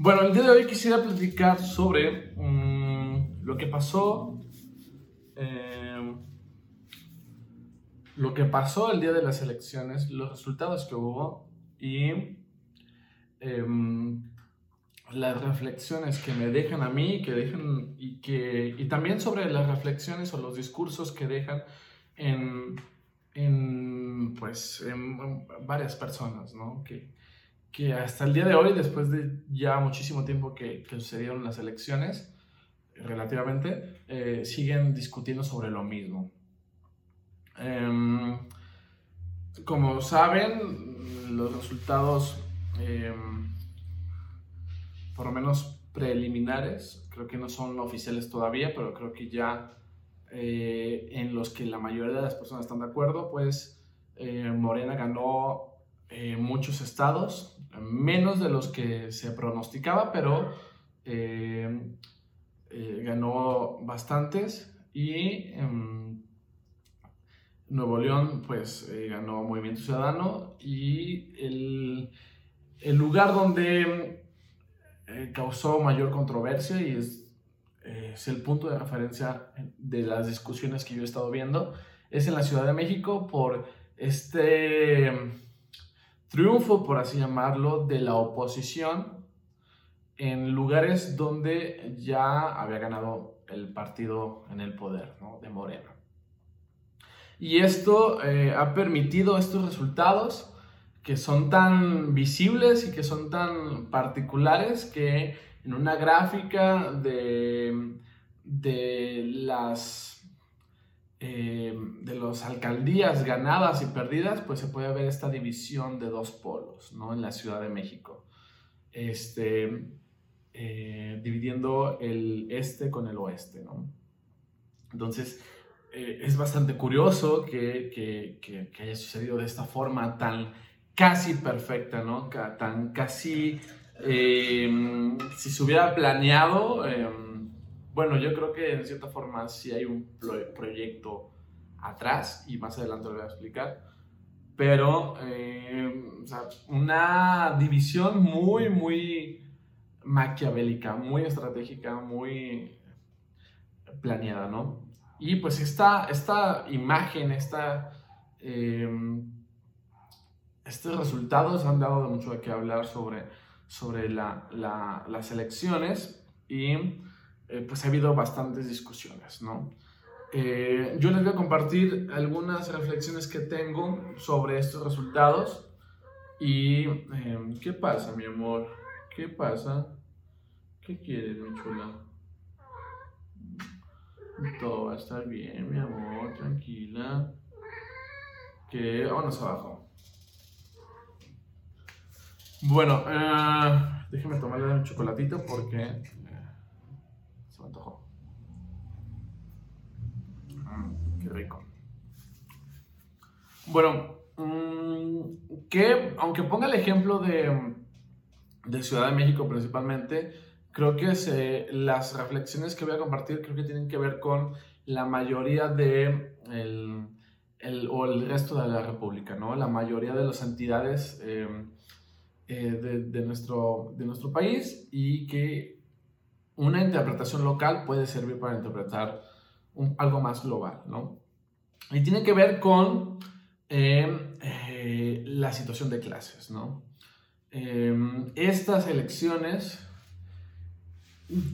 Bueno, el día de hoy quisiera platicar sobre mm, lo que pasó. eh, lo que pasó el día de las elecciones, los resultados que hubo y em, las reflexiones que me dejan a mí que dejan, y, que, y también sobre las reflexiones o los discursos que dejan en, en, pues, en varias personas, ¿no? Que, que hasta el día de hoy, después de ya muchísimo tiempo que, que sucedieron las elecciones, relativamente, eh, siguen discutiendo sobre lo mismo. Em, como saben, los resultados, em, por lo menos preliminares, creo que no son oficiales todavía, pero creo que ya eh, en los que la mayoría de las personas están de acuerdo, pues eh, Morena ganó muchos estados, menos de los que se pronosticaba, pero eh, eh, ganó bastantes y em, Nuevo León pues eh, ganó Movimiento Ciudadano y el, el lugar donde causó mayor controversia y es el punto de referencia de las discusiones que yo he estado viendo es en la Ciudad de México por este triunfo, por así llamarlo, de la oposición en lugares donde ya había ganado el partido en el poder, de Morena. Y esto eh, ha permitido estos resultados que son tan visibles y que son tan particulares que en una gráfica de, de las eh, de las alcaldías ganadas y perdidas, pues se puede ver esta división de dos polos, ¿no? En la Ciudad de México. Este, eh, dividiendo el este con el oeste, ¿no? Entonces, eh, es bastante curioso que, que, que, que, haya sucedido de esta forma tan casi perfecta, ¿no? Tan casi, si se hubiera planeado, eh, bueno, yo creo que en cierta forma sí hay un proyecto atrás y más adelante lo voy a explicar, pero eh, una división muy, muy maquiavélica, muy estratégica, muy planeada, ¿no? Y pues esta, esta imagen, eh, estos resultados han dado mucho de qué hablar sobre, sobre la, las elecciones y eh, pues ha habido bastantes discusiones, ¿no? Eh, yo les voy a compartir algunas reflexiones que tengo sobre estos resultados y eh, ¿qué pasa, mi amor? ¿Qué pasa? ¿Qué quieres, mi chula? Todo va a estar bien, mi amor, tranquila. Que vámonos abajo. Bueno, déjeme tomarle un chocolatito porque me antojó. Mm, qué rico. Bueno, um, que aunque ponga el ejemplo de, de Ciudad de México principalmente, creo que las reflexiones que voy a compartir creo que tienen que ver con la mayoría de el, el, o el resto de la República, ¿no? La mayoría de las entidades eh, eh, de, de, nuestro, de nuestro país y que una interpretación local puede servir para interpretar algo más global, ¿no? Y tiene que ver con eh, la situación de clases, ¿no? estas elecciones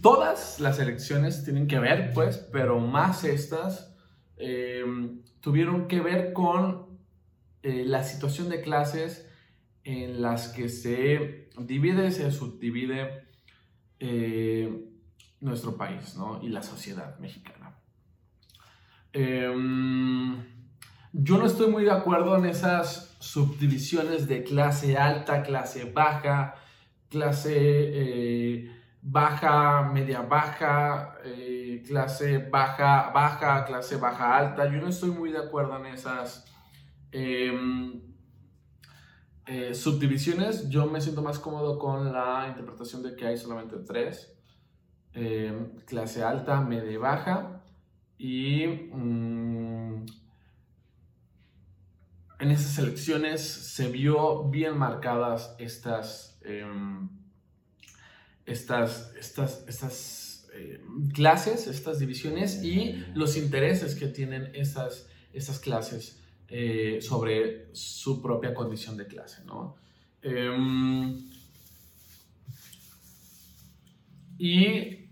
todas las elecciones tienen que ver, pues, pero más estas eh, tuvieron que ver con eh, la situación de clases en las que se divide, se subdivide eh, nuestro país, ¿no? Y la sociedad mexicana. Em, yo no estoy muy de acuerdo en esas subdivisiones de clase alta, clase baja, clase baja, media baja, eh, clase baja, baja, clase baja alta. Yo no estoy muy de acuerdo en esas eh, eh, subdivisiones. Yo me siento más cómodo con la interpretación de que hay solamente tres. Em, clase alta, media baja. Y mmm, en esas elecciones se vio bien marcadas estas em, estas, estas, estas eh, clases, estas divisiones y los intereses que tienen estas, estas clases eh, sobre su propia condición de clase. ¿no? Em, y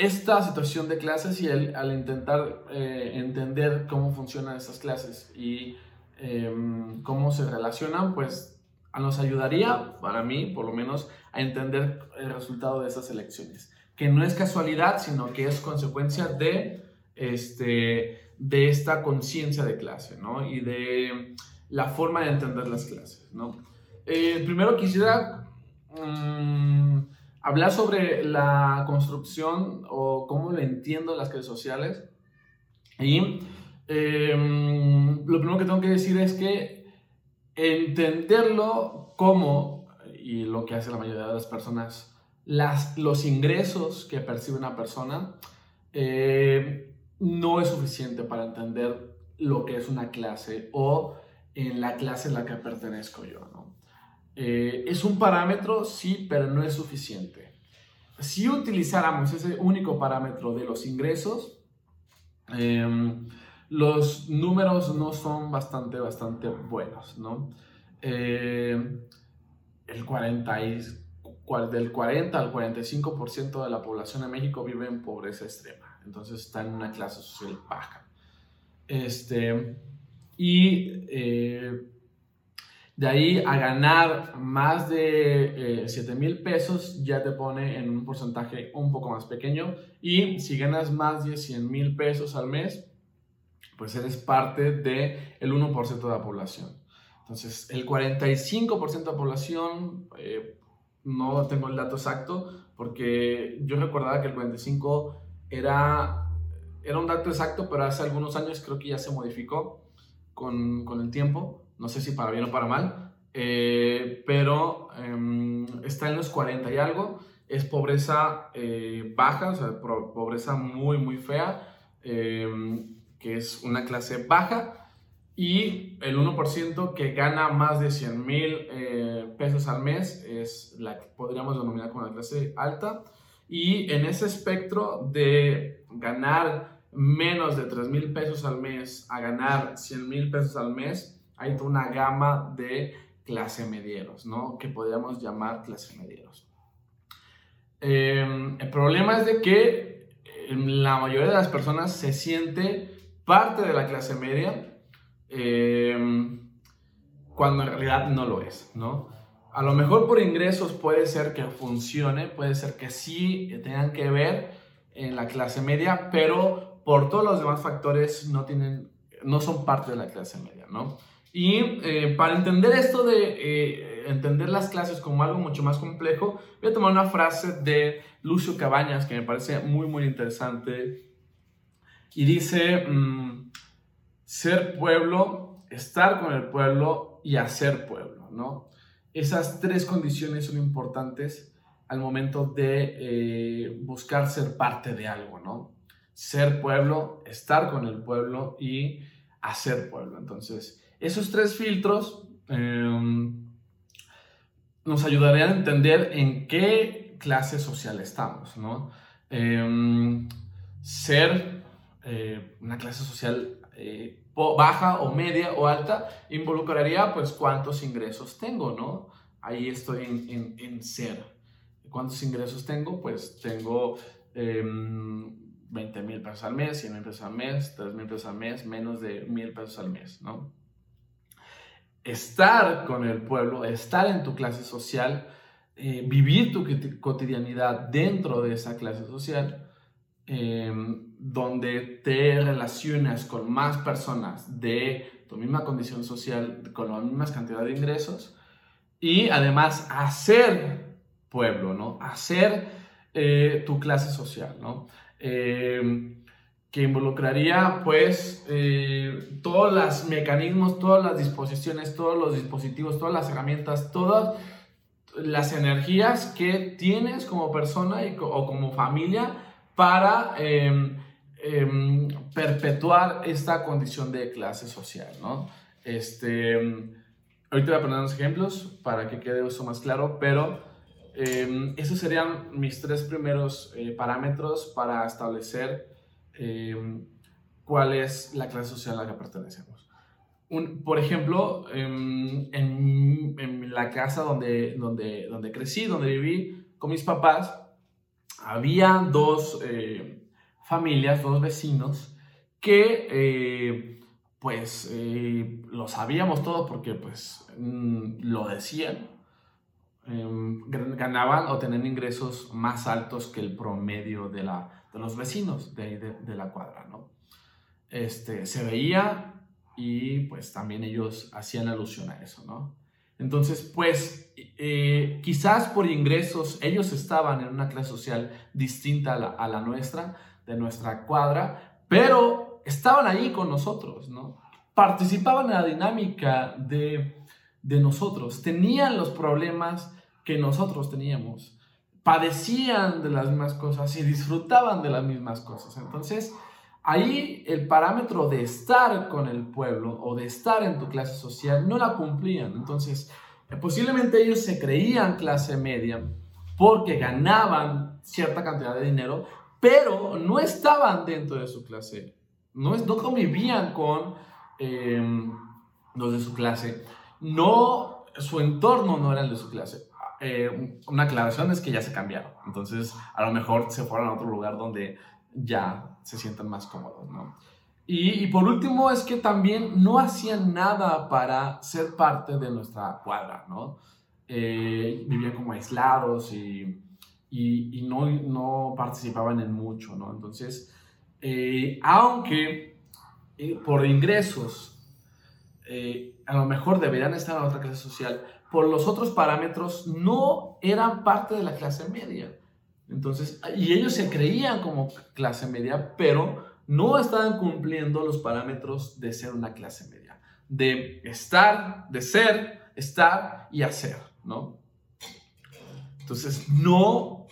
esta situación de clases y al intentar eh, entender cómo funcionan estas clases y em, cómo se relacionan, pues nos ayudaría, para mí por lo menos, a entender el resultado de esas elecciones. Que no es casualidad, sino que es consecuencia de, este, de esta conciencia de clase, ¿no? Y de la forma de entender las clases, ¿no? Eh, primero quisiera mm, hablar sobre la construcción o cómo lo entiendo las clases sociales. Y em, lo primero que tengo que decir es que entenderlo como, y lo que hace la mayoría de las personas, las, los ingresos que percibe una persona, eh, no es suficiente para entender lo que es una clase o en la clase en la que pertenezco yo. Eh, es un parámetro, sí, pero no es suficiente. Si utilizáramos ese único parámetro de los ingresos, em, los números no son bastante, bastante buenos, ¿no? Eh, el 40 del 40 al 45% de la población de México vive en pobreza extrema, entonces está en una clase social baja. Este, y eh, de ahí a ganar más de 7 eh, mil pesos ya te pone en un porcentaje un poco más pequeño. Y si ganas más de 100 mil pesos al mes, pues eres parte del el 1% de la población. Entonces, el 45% de la población, eh, no tengo el dato exacto, porque yo recordaba que el 45% era, era un dato exacto, pero hace algunos años creo que ya se modificó con, con el tiempo no sé si para bien o para mal, eh, pero em, está en los 40 y algo, es pobreza eh, baja, o sea, pobreza muy, muy fea, em, que es una clase baja, y el 1% que gana más de 100 mil eh, pesos al mes es la que podríamos denominar como la clase alta, y en ese espectro de ganar menos de 3 mil pesos al mes a ganar 100 mil pesos al mes, hay toda una gama de clase medieros, ¿no? Que podríamos llamar clase medieros. Em, el problema es de que em, la mayoría de las personas se siente parte de la clase media em, cuando en realidad no lo es, ¿no? A lo mejor por ingresos puede ser que funcione, puede ser que sí tengan que ver en la clase media, pero por todos los demás factores no tienen, no son parte de la clase media, ¿no? Y eh, para entender esto de eh, entender las clases como algo mucho más complejo, voy a tomar una frase de Lucio Cabañas que me parece muy, muy interesante. Y dice, mm, ser pueblo, estar con el pueblo y hacer pueblo, ¿no? Esas tres condiciones son importantes al momento de eh, buscar ser parte de algo, ¿no? Ser pueblo, estar con el pueblo y hacer pueblo. Entonces, esos tres filtros em, nos ayudarían a entender en qué clase social estamos, ¿no? Em, ser eh, una clase social eh, baja o media o alta involucraría pues cuántos ingresos tengo, ¿no? Ahí estoy en, ser. ¿Cuántos ingresos tengo? Pues tengo 20 em, mil pesos al mes, 100 mil pesos al mes, 3 mil pesos al mes, menos de mil pesos al mes, ¿no? Estar con el pueblo, estar en tu clase social, eh, vivir tu cotidianidad dentro de esa clase social, em, donde te relacionas con más personas de tu misma condición social, con la misma cantidad de ingresos, y además hacer pueblo, ¿no? Hacer eh, tu clase social, ¿no? Em, que involucraría pues eh, todos los mecanismos, todas las disposiciones, todos los dispositivos, todas las herramientas, todas las energías que tienes como persona y, o como familia para em, em, perpetuar esta condición de clase social, ¿no? Este, ahorita voy a poner unos ejemplos para que quede eso más claro, pero em, esos serían mis tres primeros eh, parámetros para establecer em, cuál es la clase social a la que pertenecemos. por ejemplo, em, en, en, la casa donde, donde, donde crecí, donde viví con mis papás, había dos eh, familias, dos vecinos, que eh, pues eh, lo sabíamos todo porque pues mm, lo decían, ganaban o tenían ingresos más altos que el promedio de, la, de los vecinos de, de, de la cuadra, ¿no? Este, se veía y pues también ellos hacían alusión a eso, ¿no? Entonces, pues eh, quizás por ingresos ellos estaban en una clase social distinta a la, nuestra, de nuestra cuadra, pero estaban ahí con nosotros, ¿no? Participaban en la dinámica de, de nosotros, tenían los problemas que nosotros teníamos, padecían de las mismas cosas y disfrutaban de las mismas cosas. Entonces, ahí el parámetro de estar con el pueblo o de estar en tu clase social no la cumplían. Entonces, eh, posiblemente ellos se creían clase media porque ganaban cierta cantidad de dinero, pero no estaban dentro de su clase, no, no convivían con em, los de su clase, no, su entorno no era el de su clase. Eh, una aclaración es que ya se cambiaron, entonces a lo mejor se fueron a otro lugar donde ya se sientan más cómodos. Y, por último es que también no hacían nada para ser parte de nuestra cuadra, ¿no? Eh, vivían como aislados y, y, no, no, participaban en mucho, ¿no? Entonces, eh, aunque eh, por ingresos a lo mejor deberían estar en otra clase social, por los otros parámetros no eran parte de la clase media. Entonces, y ellos se creían como clase media, pero no estaban cumpliendo los parámetros de ser una clase media, de estar, de ser, estar y hacer, ¿no? Entonces, no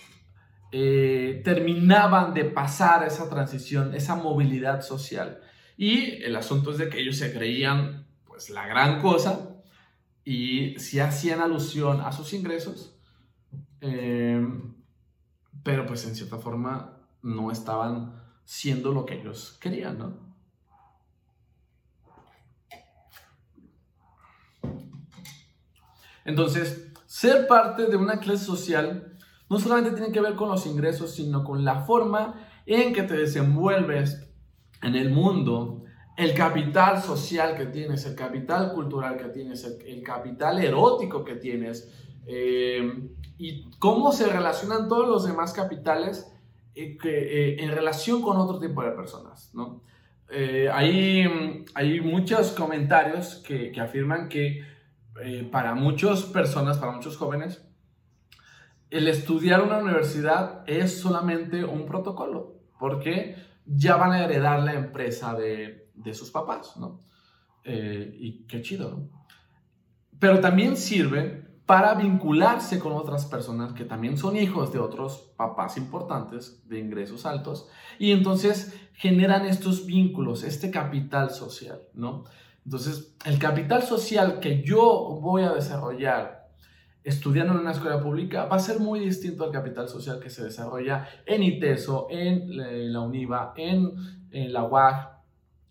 eh, terminaban de pasar esa transición, esa movilidad social. Y el asunto es de que ellos se creían, pues, la gran cosa y si hacían alusión a sus ingresos, eh, pero pues en cierta forma no estaban siendo lo que ellos querían, ¿no? Entonces, ser parte de una clase social no solamente tiene que ver con los ingresos, sino con la forma en que te desenvuelves en el mundo, el capital social que tienes, el capital cultural que tienes, el, capital erótico que tienes, eh, y cómo se relacionan todos los demás capitales eh, que, eh, en relación con otro tipo de personas, ¿no? Eh, hay, hay muchos comentarios que, que afirman que para muchas personas, para muchos jóvenes, el estudiar una universidad es solamente un protocolo, porque ya van a heredar la empresa de, de sus papás, ¿no? y qué chido, ¿no? Pero también sirve para vincularse con otras personas que también son hijos de otros papás importantes de ingresos altos y entonces generan estos vínculos, este capital social, ¿no? Entonces, el capital social que yo voy a desarrollar estudiando en una escuela pública va a ser muy distinto al capital social que se desarrolla en ITESO, en la UNIVA, en, la UAG,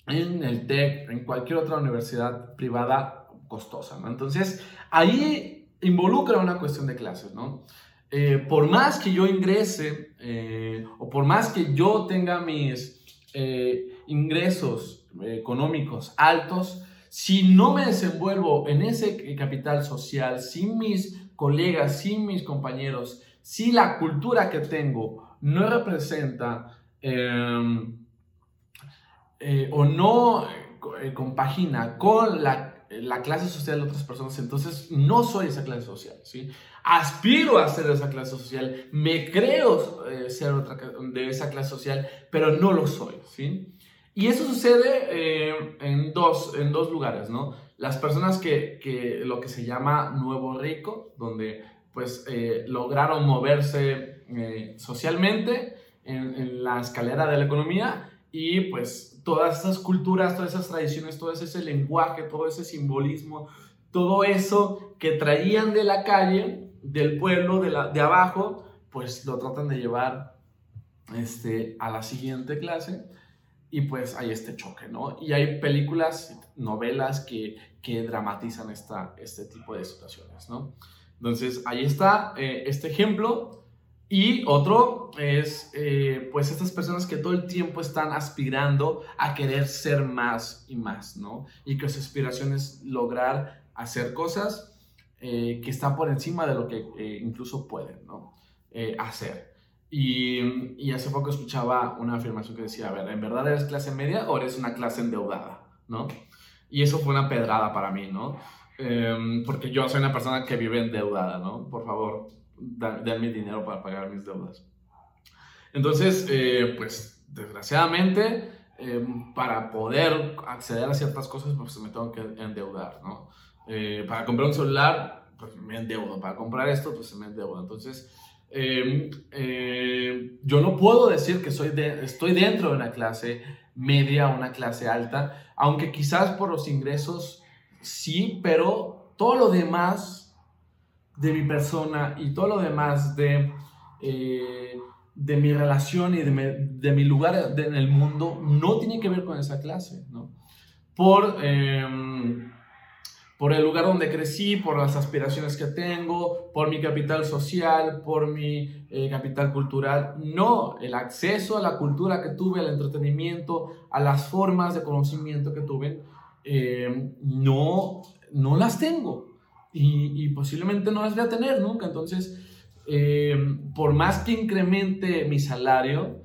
en el TEC, en cualquier otra universidad privada costosa. Entonces, ahí involucra una cuestión de clases, ¿no? Eh, por más que yo ingrese eh, o por más que yo tenga mis eh, ingresos económicos altos, si no me desenvuelvo en ese capital social, sin mis colegas, sin mis compañeros, si la cultura que tengo no representa em, o no compagina con la la clase social de otras personas, entonces no soy esa clase social, ¿sí? Aspiro a ser esa clase social, me creo eh, ser otra, de esa clase social, pero no lo soy, ¿sí? Y eso sucede eh, en, dos, en dos lugares, ¿no? Las personas que, que lo que se llama nuevo rico, donde pues eh, lograron moverse socialmente en, en la escalera de la economía y pues todas esas culturas, todas esas tradiciones, todo ese lenguaje, todo ese simbolismo, todo eso que traían de la calle del pueblo de, la, de abajo, pues lo tratan de llevar este, a la siguiente clase y pues hay este choque, ¿no? Y hay películas, novelas que, que dramatizan esta, este tipo de situaciones, ¿no? Entonces, ahí está eh, este ejemplo. Y otro es, eh, pues, estas personas que todo el tiempo están aspirando a querer ser más y más, ¿no? Y que su aspiración es lograr hacer cosas eh, que están por encima de lo que incluso pueden, ¿no? hacer. Y, y, hace poco escuchaba una afirmación que decía, a ver, ¿en verdad eres clase media o eres una clase endeudada? ¿No? Y eso fue una pedrada para mí, ¿no? Em, porque yo soy una persona que vive endeudada, ¿no? Por favor, denme dinero para pagar mis deudas. Entonces, eh, pues, desgraciadamente, em, para poder acceder a ciertas cosas, pues me tengo que endeudar, ¿no? Eh, para comprar un celular, pues me endeudo. Para comprar esto, pues me endeudo. Entonces, em, eh, yo no puedo decir que soy de, estoy dentro de una clase media una clase alta, aunque quizás por los ingresos sí, pero todo lo demás de mi persona y todo lo demás de, eh, de mi relación y de mi, lugar en el mundo no tiene que ver con esa clase, ¿no? Por, em, por el lugar donde crecí, por las aspiraciones que tengo, por mi capital social, por mi eh, capital cultural. No, el acceso a la cultura que tuve, al entretenimiento, a las formas de conocimiento que tuve, eh, no, no las tengo y, posiblemente no las voy a tener nunca. Entonces, eh, por más que incremente mi salario,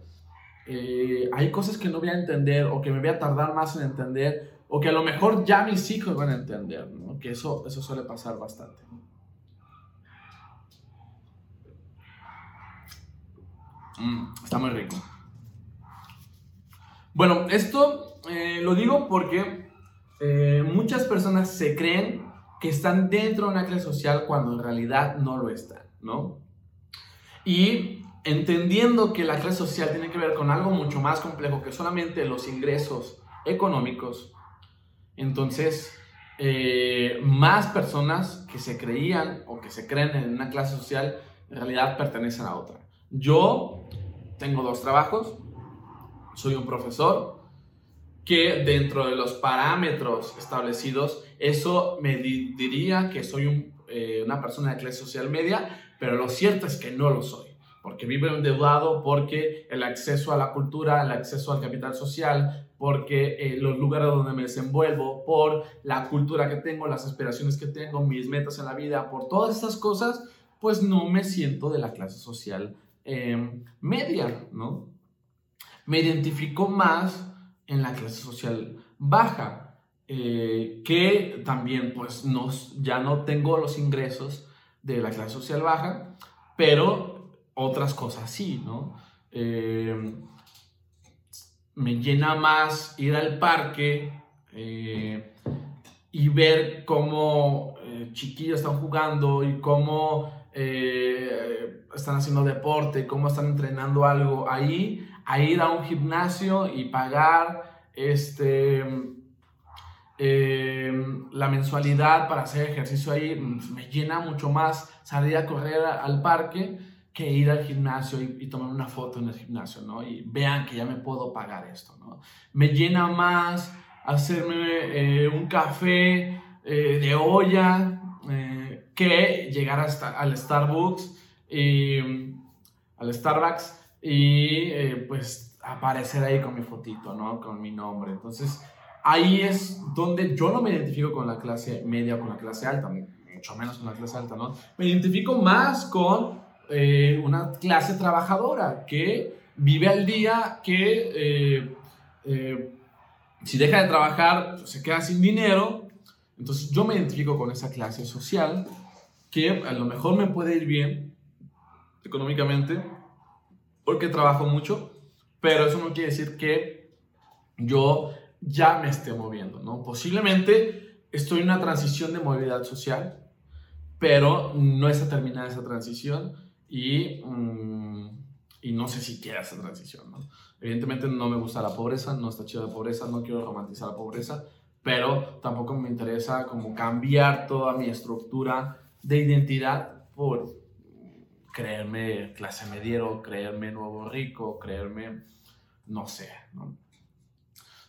eh, hay cosas que no voy a entender o que me voy a tardar más en entender o que a lo mejor ya mis hijos van a entender, que eso, eso suele pasar bastante. Mm, está muy rico. Bueno, esto lo digo porque eh, muchas personas se creen que están dentro de una clase social cuando en realidad no lo están, ¿no? Y entendiendo que la clase social tiene que ver con algo mucho más complejo que solamente los ingresos económicos, entonces eh, más personas que se creían o que se creen en una clase social en realidad pertenecen a otra. Yo tengo dos trabajos, soy un profesor, que dentro de los parámetros establecidos, eso me diría que soy eh, una persona de clase social media, pero lo cierto es que no lo soy, porque vivo endeudado, porque el acceso a la cultura, el acceso al capital social, porque eh, los lugares donde me desenvuelvo, por la cultura que tengo, las aspiraciones que tengo, mis metas en la vida, por todas estas cosas, pues no me siento de la clase social em, media, ¿no? Me identifico más en la clase social baja, eh, que también pues no, ya no tengo los ingresos de la clase social baja, pero otras cosas sí, ¿no? Eh, me llena más ir al parque eh, y ver cómo chiquillos están jugando y cómo están haciendo deporte, cómo están entrenando algo ahí, a ir a un gimnasio y pagar este, em, la mensualidad para hacer ejercicio ahí, me llena mucho más salir a correr al parque que ir al gimnasio y, tomar una foto en el gimnasio, ¿no? Y vean que ya me puedo pagar esto, ¿no? Me llena más hacerme eh, un café eh, de olla eh, que llegar hasta, al Starbucks y al Starbucks y eh, pues aparecer ahí con mi fotito, ¿no? Con mi nombre. Entonces, ahí es donde yo no me identifico con la clase media o con la clase alta, mucho menos con la clase alta, ¿no? Me identifico más con eh, una clase trabajadora que vive al día, que eh, si deja de trabajar pues, se queda sin dinero. Entonces yo me identifico con esa clase social que a lo mejor me puede ir bien, económicamente porque trabajo mucho, pero eso no quiere decir que yo ya me esté moviendo, ¿no? Posiblemente estoy en una transición de movilidad social, pero no está terminada esa transición y, mm, y no sé si quiero esa transición, ¿no? Evidentemente no me gusta la pobreza, no está chido la pobreza, no quiero romantizar la pobreza, pero tampoco me interesa como cambiar toda mi estructura de identidad por creerme clase mediero, creerme nuevo rico, creerme, no sé, ¿no?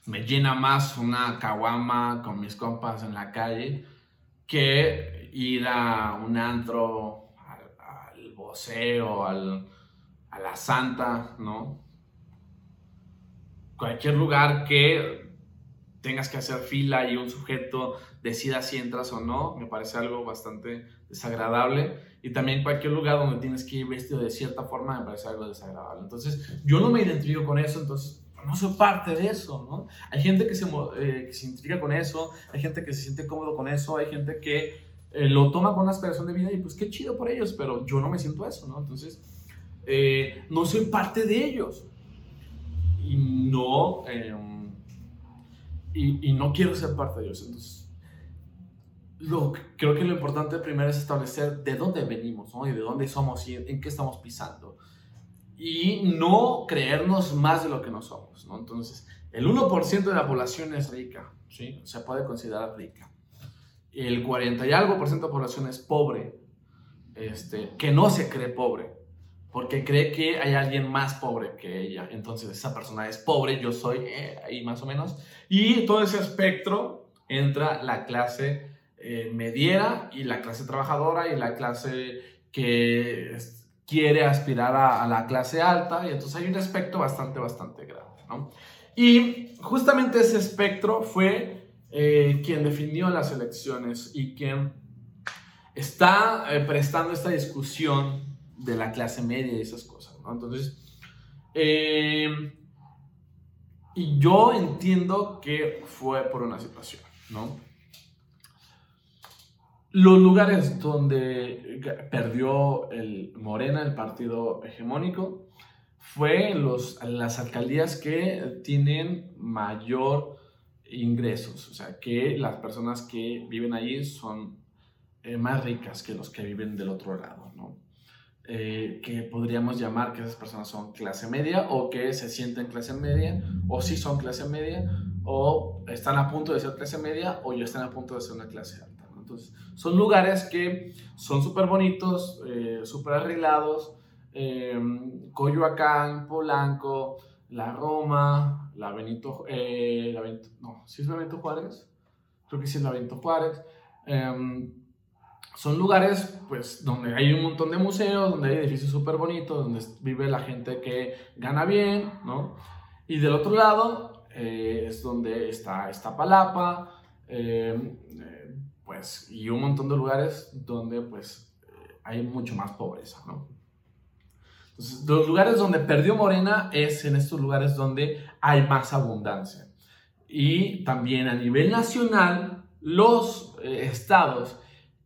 Me llena más una caguama con mis compas en la calle que ir a un antro, al, al al, a la santa, ¿no? Cualquier lugar que tengas que hacer fila y un sujeto decida si entras o no, me parece algo bastante desagradable. Y también cualquier lugar donde tienes que ir vestido de cierta forma me parece algo desagradable. Entonces, yo no me identifico con eso, entonces no soy parte de eso, ¿no? Hay gente que se, eh, que se identifica con eso, hay gente que se siente cómodo con eso, hay gente que eh, lo toma con una aspiración de vida y pues qué chido por ellos, pero yo no me siento eso, ¿no? Entonces, eh, no soy parte de ellos. Y no... Em, y, no quiero ser parte de ellos. Entonces, creo que lo importante primero es establecer de dónde venimos ¿no? y de dónde somos y en, qué estamos pisando. Y no creernos más de lo que no somos. ¿no? Entonces, el 1% de la población es rica, ¿sí? se puede considerar rica. El 40 y algo por ciento de la población es pobre, este, que no se cree pobre porque cree que hay alguien más pobre que ella. Entonces esa persona es pobre, yo soy eh, ahí más o menos. Y todo ese espectro entra la clase eh, mediera y la clase trabajadora y la clase que quiere aspirar a, la clase alta. Y entonces hay un espectro bastante, bastante grande. Y justamente ese espectro fue eh, quien definió las elecciones y quien está prestando esta discusión de la clase media y esas cosas, ¿no? Entonces, eh, y yo entiendo que fue por una situación, ¿no? Los lugares donde perdió el Morena, el partido hegemónico, fue los, las alcaldías que tienen mayor ingresos, o sea, que las personas que viven allí son eh, más ricas que los que viven del otro lado, ¿no? Eh, que podríamos llamar que esas personas son clase media o que se sienten clase media o si son clase media o están a punto de ser clase media o ya están a punto de ser una clase alta. Entonces, son lugares que son súper bonitos, eh, súper arreglados. Eh, Coyoacán, Polanco, La Roma, la Benito, Benito, no, ¿sí es la Benito Juárez? Creo que sí es la Benito Juárez. Em, son lugares pues donde hay un montón de museos, donde hay edificios súper bonitos, donde vive la gente que gana bien, ¿no? Y del otro lado eh, es donde está Iztapalapa, eh, eh, pues, y un montón de lugares donde pues hay mucho más pobreza, los lugares donde perdió Morena es en estos lugares donde hay más abundancia. Y también a nivel nacional, los estados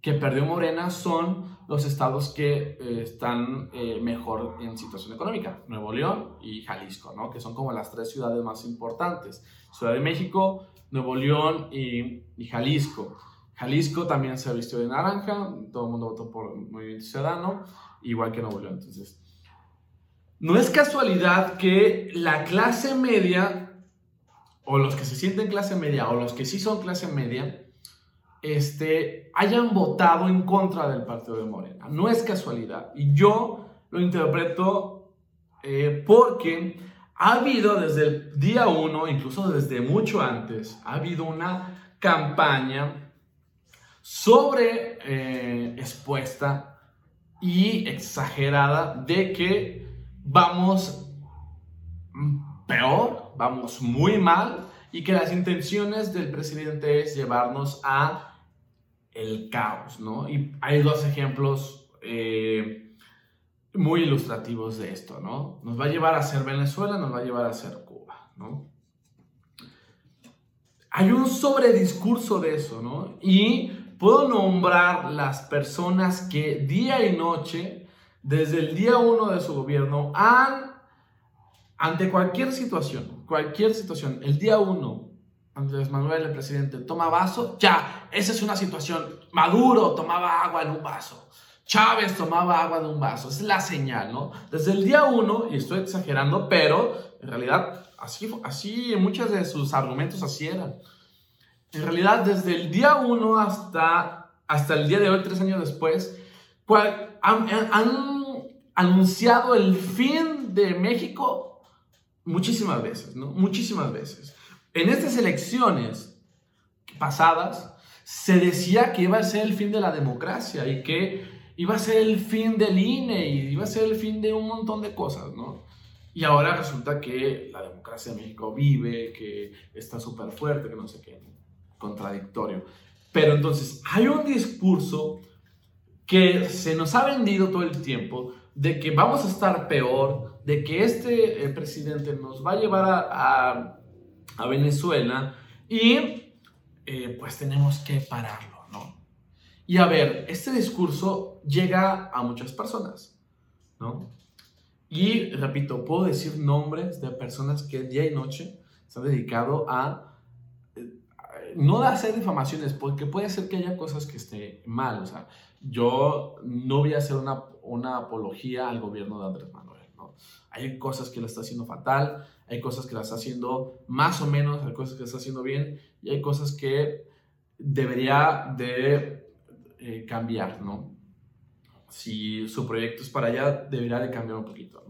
que perdió Morena son los estados que eh, están eh, mejor en situación económica, Nuevo León y Jalisco, ¿no? que son como las tres ciudades más importantes. Ciudad de México, Nuevo León y, Jalisco. Jalisco también se vistió de naranja, todo el mundo votó por Movimiento Ciudadano, igual que Nuevo León. Entonces, no es casualidad que la clase media, o los que se sienten clase media, o los que sí son clase media, este, hayan votado en contra del partido de Morena. No es casualidad. Y yo lo interpreto eh, porque ha habido desde el día uno, incluso desde mucho antes, ha habido una campaña sobre eh, expuesta y exagerada de que vamos peor, vamos muy mal y que las intenciones del presidente es llevarnos a el caos, ¿no? Y hay dos ejemplos eh, muy ilustrativos de esto, ¿no? Nos va a llevar a ser Venezuela, nos va a llevar a ser Cuba, ¿no? Hay un sobrediscurso de eso, ¿no? Y puedo nombrar las personas que día y noche, desde el día uno de su gobierno, han, ante cualquier situación, cualquier situación, el día uno, Andrés Manuel, el presidente, toma vaso, ya, esa es una situación. Maduro tomaba agua en un vaso. Chávez tomaba agua de un vaso. Es la señal, ¿no? Desde el día uno, y estoy exagerando, pero en realidad así, así muchos de sus argumentos así eran. En realidad, desde el día uno hasta, hasta el día de hoy, tres años después, han, anunciado el fin de México muchísimas veces, ¿no? Muchísimas veces. En estas elecciones pasadas se decía que iba a ser el fin de la democracia y que iba a ser el fin del INE y iba a ser el fin de un montón de cosas, ¿no? Y ahora resulta que la democracia de México vive, que está súper fuerte, que no sé qué, contradictorio. Pero entonces hay un discurso que se nos ha vendido todo el tiempo de que vamos a estar peor, de que este eh, presidente nos va a llevar a, a, Venezuela y eh, pues tenemos que pararlo, ¿no? Y a ver, este discurso llega a muchas personas, ¿no? Y repito, puedo decir nombres de personas que día y noche se han dedicado a no de hacer difamaciones, porque puede ser que haya cosas que esté mal, o sea, yo no voy a hacer una, una apología al gobierno de Andrés Manuel, ¿no? Hay cosas que lo está haciendo fatal, hay cosas que la está haciendo más o menos, hay cosas que está haciendo bien y hay cosas que debería de eh, cambiar, ¿no? Si su proyecto es para allá, debería de cambiar un poquito.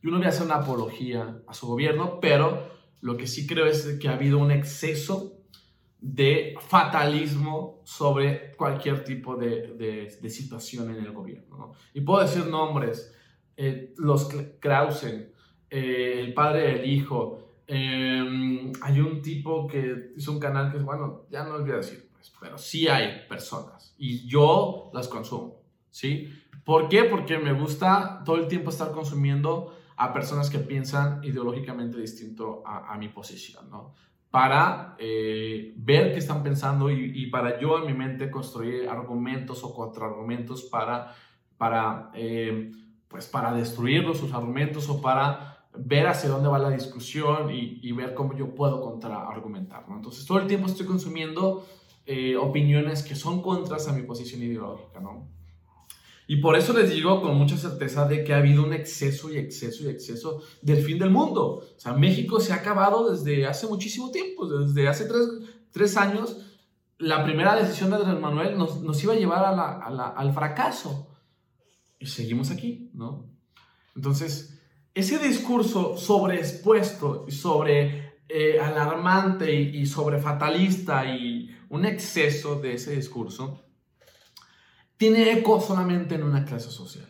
Yo no voy a hacer una apología a su gobierno, pero lo que sí creo es que ha habido un exceso de fatalismo sobre cualquier tipo de, situación en el gobierno. Y puedo decir nombres, eh, los Krausen, eh, el padre del hijo, em, hay un tipo que hizo un canal que bueno, ya no a decir, pues, pero sí hay personas y yo las consumo, ¿sí? ¿Por qué? Porque me gusta todo el tiempo estar consumiendo a personas que piensan ideológicamente distinto a, a mi posición, ¿no? Para eh, ver qué están pensando y, para yo en mi mente construir argumentos o contraargumentos para, para, eh, pues para destruirlos, sus argumentos o para ver hacia dónde va la discusión y, ver cómo yo puedo contraargumentar. ¿no? Entonces todo el tiempo estoy consumiendo eh, opiniones que son contras a mi posición ideológica. ¿no? Y por eso les digo con mucha certeza de que ha habido un exceso y exceso y exceso del fin del mundo. O sea, México se ha acabado desde hace muchísimo tiempo, desde hace tres, años. La primera decisión de Andrés Manuel nos, nos iba a llevar al fracaso. Y seguimos aquí, ¿no? Entonces, ese discurso sobreexpuesto y sobre eh, alarmante y, y sobre fatalista y un exceso de ese discurso tiene eco solamente en una clase social.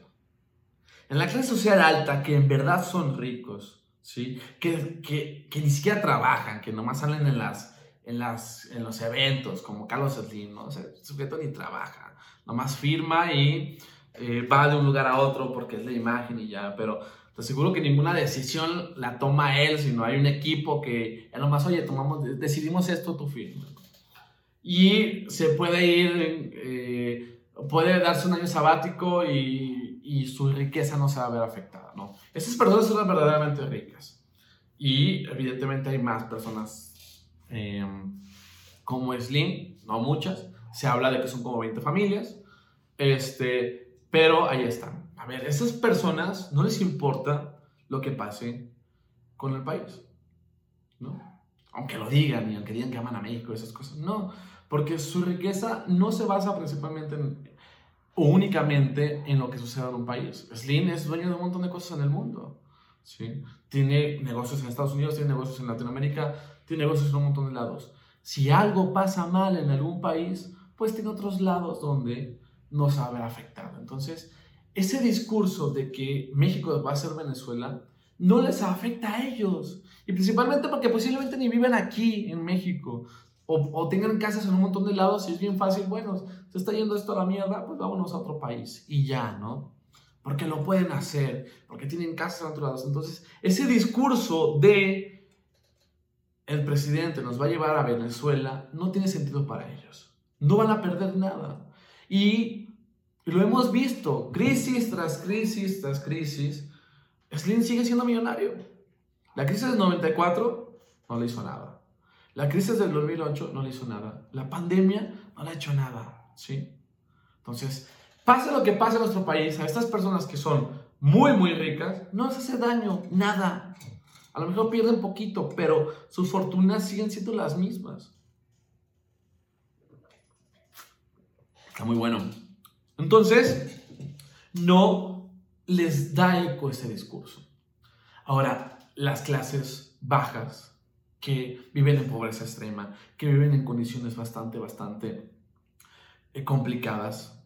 En la clase social alta, que en verdad son ricos, ¿sí? que, que, que ni siquiera trabajan, que nomás salen en, las, en, las, en los eventos, como Carlos Slim, ¿no? O sea, el sujeto ni trabaja, nomás firma y eh, va de un lugar a otro porque es la imagen y ya, pero te aseguro que ninguna decisión la toma él, sino hay un equipo que él nomás, oye, tomamos, decidimos esto, tú firma. Y se puede ir... Eh, puede darse un año sabático y, su riqueza no se va a ver afectada, ¿no? Esas personas son verdaderamente ricas. Y evidentemente hay más personas em, como Slim, no muchas. Se habla de que son como 20 familias. Este, pero ahí están. A ver, esas personas no les importa lo que pase con el país, ¿no? Aunque lo digan y aunque digan que aman a México, esas cosas, no porque su riqueza no se basa principalmente o únicamente en lo que sucede en un país. Slim es dueño de un montón de cosas en el mundo. ¿sí? Tiene negocios en Estados Unidos, tiene negocios en Latinoamérica, tiene negocios en un montón de lados. Si algo pasa mal en algún país, pues tiene otros lados donde no se va a ver afectado. Entonces, ese discurso de que México va a ser Venezuela no les afecta a ellos. Y principalmente porque posiblemente ni viven aquí en México o, tengan casas en un montón de lados y es bien fácil, bueno, se está yendo esto a la mierda, pues vámonos a otro país y ya, ¿no? Porque lo pueden hacer, porque tienen casas en otros lados. Entonces, ese discurso de el presidente nos va a llevar a Venezuela no tiene sentido para ellos. No van a perder nada. Y lo hemos visto, crisis tras crisis tras crisis. Slim sigue siendo millonario. La crisis del 94 no le hizo nada. La crisis del 2008 no le hizo nada. La pandemia no le ha hecho nada. ¿sí? Entonces, pase lo que pase en nuestro país, a estas personas que son muy, muy ricas, no les hace daño, nada. A lo mejor pierden poquito, pero sus fortunas siguen siendo las mismas. Está muy bueno. Entonces, no les da eco ese discurso. Ahora, las clases bajas que viven en pobreza extrema, que viven en condiciones bastante, bastante eh, complicadas,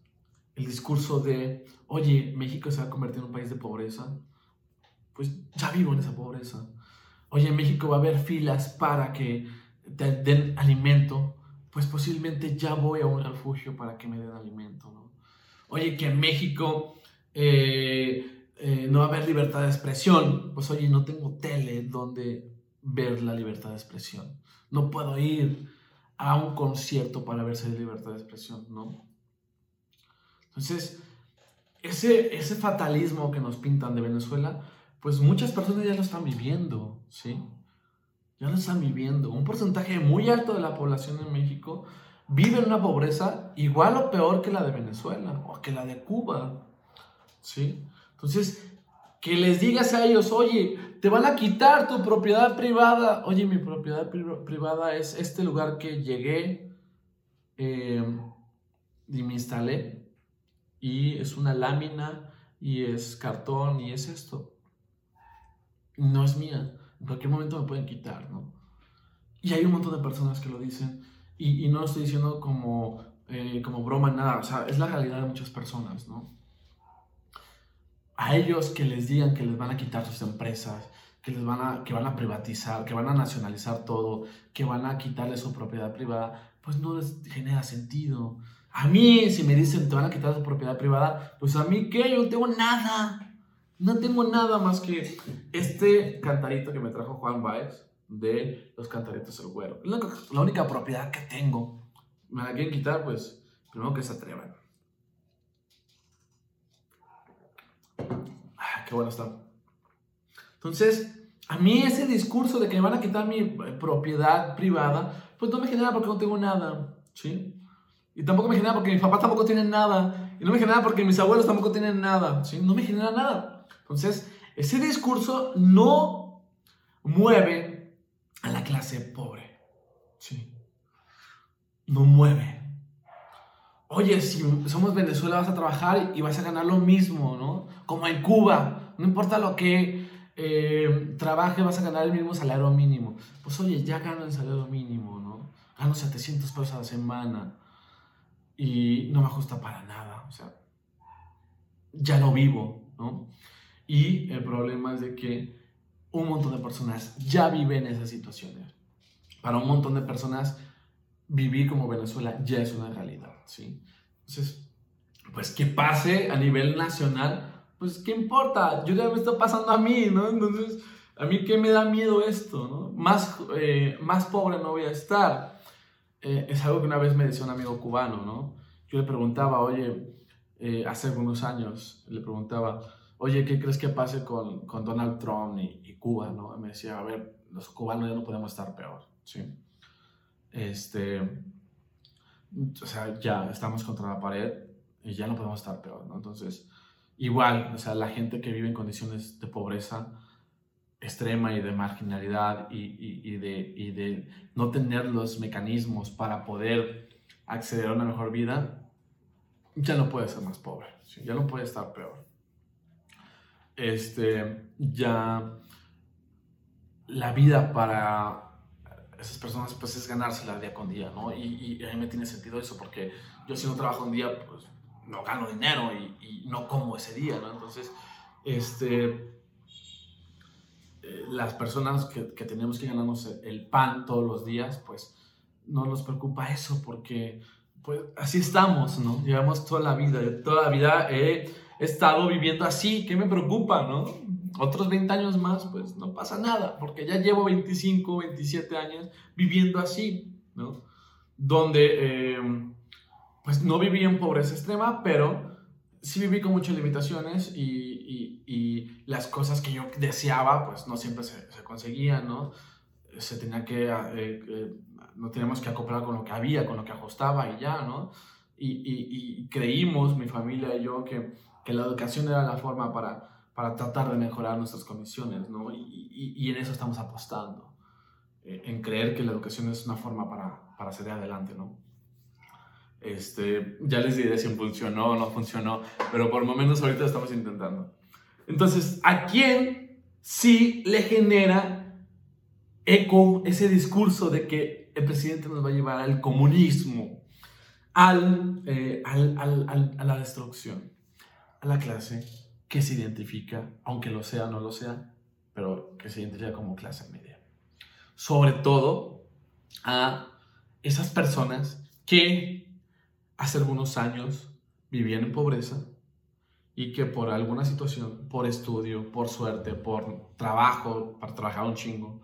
el discurso de, oye, México se va a convertir en un país de pobreza, pues ya vivo en esa pobreza. Oye, en México va a haber filas para que te den alimento, pues posiblemente ya voy a un refugio para que me den alimento, ¿no? Oye, que en México eh, eh, no va a haber libertad de expresión, pues oye, no tengo tele donde ver la libertad de expresión. No puedo ir a un concierto para ver si hay libertad de expresión, ¿no? Entonces, ese, ese fatalismo que nos pintan de Venezuela, pues muchas personas ya lo están viviendo, ¿sí? Ya lo están viviendo. Un porcentaje muy alto de la población en México vive en una pobreza igual o peor que la de Venezuela o que la de Cuba, ¿sí? Entonces, que les digas a ellos, oye, te van a quitar tu propiedad privada. Oye, mi propiedad privada es este lugar que llegué eh, y me instalé y es una lámina y es cartón y es esto. No es mía. En cualquier momento me pueden quitar, ¿no? Y hay un montón de personas que lo dicen y, no lo estoy diciendo como, eh, como broma, nada. O sea, es la realidad de muchas personas, ¿no? A ellos que les digan que les van a quitar sus empresas, que les van a, que van a privatizar, que van a nacionalizar todo, que van a quitarles su propiedad privada, pues no les genera sentido. A mí, si me dicen te van a quitar su propiedad privada, pues a mí qué, yo no tengo nada. No tengo nada más que este cantarito que me trajo Juan Baez de los cantaritos del güero. La, la única propiedad que tengo. Me la quieren quitar, pues primero que se atrevan. Ah, qué bueno está. Entonces, a mí ese discurso de que me van a quitar mi propiedad privada, pues no me genera porque no tengo nada, ¿sí? Y tampoco me genera porque mis papás tampoco tienen nada. Y no me genera porque mis abuelos tampoco tienen nada, ¿sí? No me genera nada. Entonces, ese discurso no mueve a la clase pobre, ¿sí? No mueve. Oye, si somos Venezuela vas a trabajar y vas a ganar lo mismo, ¿no? Como en Cuba, no importa lo que eh, trabaje, vas a ganar el mismo salario mínimo. Pues oye, ya gano el salario mínimo, ¿no? Gano 700 pesos a la semana y no me ajusta para nada, o sea, ya no vivo, ¿no? Y el problema es de que un montón de personas ya viven esas situaciones. Para un montón de personas, vivir como Venezuela ya es una realidad, ¿sí? Entonces, pues que pase a nivel nacional pues, ¿qué importa? Yo ya me está pasando a mí, ¿no? Entonces, ¿a mí qué me da miedo esto, no? Más, eh, más pobre no voy a estar. Eh, es algo que una vez me decía un amigo cubano, ¿no? Yo le preguntaba, oye, eh, hace algunos años, le preguntaba, oye, ¿qué crees que pase con, con Donald Trump y, y, Cuba, no? Y me decía, a ver, los cubanos ya no podemos estar peor, ¿sí? Este, o sea, ya estamos contra la pared y ya no podemos estar peor, ¿no? Entonces, igual, o sea, la gente que vive en condiciones de pobreza extrema y de marginalidad y, de, de, no tener los mecanismos para poder acceder a una mejor vida, ya no puede ser más pobre, ya no puede estar peor. Este, ya la vida para esas personas pues es ganársela día con día, ¿no? Y, a mí me tiene sentido eso porque yo si no trabajo un día, pues no gano dinero y, no como ese día, ¿no? Entonces, este, eh, las personas que, tenemos que ganarnos el pan todos los días, pues no nos preocupa eso porque pues así estamos, ¿no? Llevamos toda la vida, toda la vida he estado viviendo así, ¿qué me preocupa, no? Otros 20 años más, pues no pasa nada, porque ya llevo 25, 27 años viviendo así, ¿no? Donde... Eh, pues no viví en pobreza extrema, pero sí viví con muchas limitaciones y, y, las cosas que yo deseaba, pues no siempre se, se conseguían, ¿no? Se tenía que, eh, eh, no teníamos que acoplar con lo que había, con lo que ajustaba y ya, ¿no? Y, y creímos, mi familia y yo, que, que, la educación era la forma para, para tratar de mejorar nuestras condiciones, ¿no? Y, en eso estamos apostando, eh, en creer que la educación es una forma para, para salir adelante, ¿no? Este, ya les diré si funcionó o no funcionó, pero por lo menos ahorita estamos intentando. Entonces, ¿a quién sí le genera eco ese discurso de que el presidente nos va a llevar al comunismo, al, eh, a la destrucción? A la clase que se identifica, aunque lo sea o no lo sea, pero que se identifica como clase media. Sobre todo a esas personas que hace algunos años vivían en pobreza y que por alguna situación, por estudio, por suerte, por trabajo, para trabajar un chingo,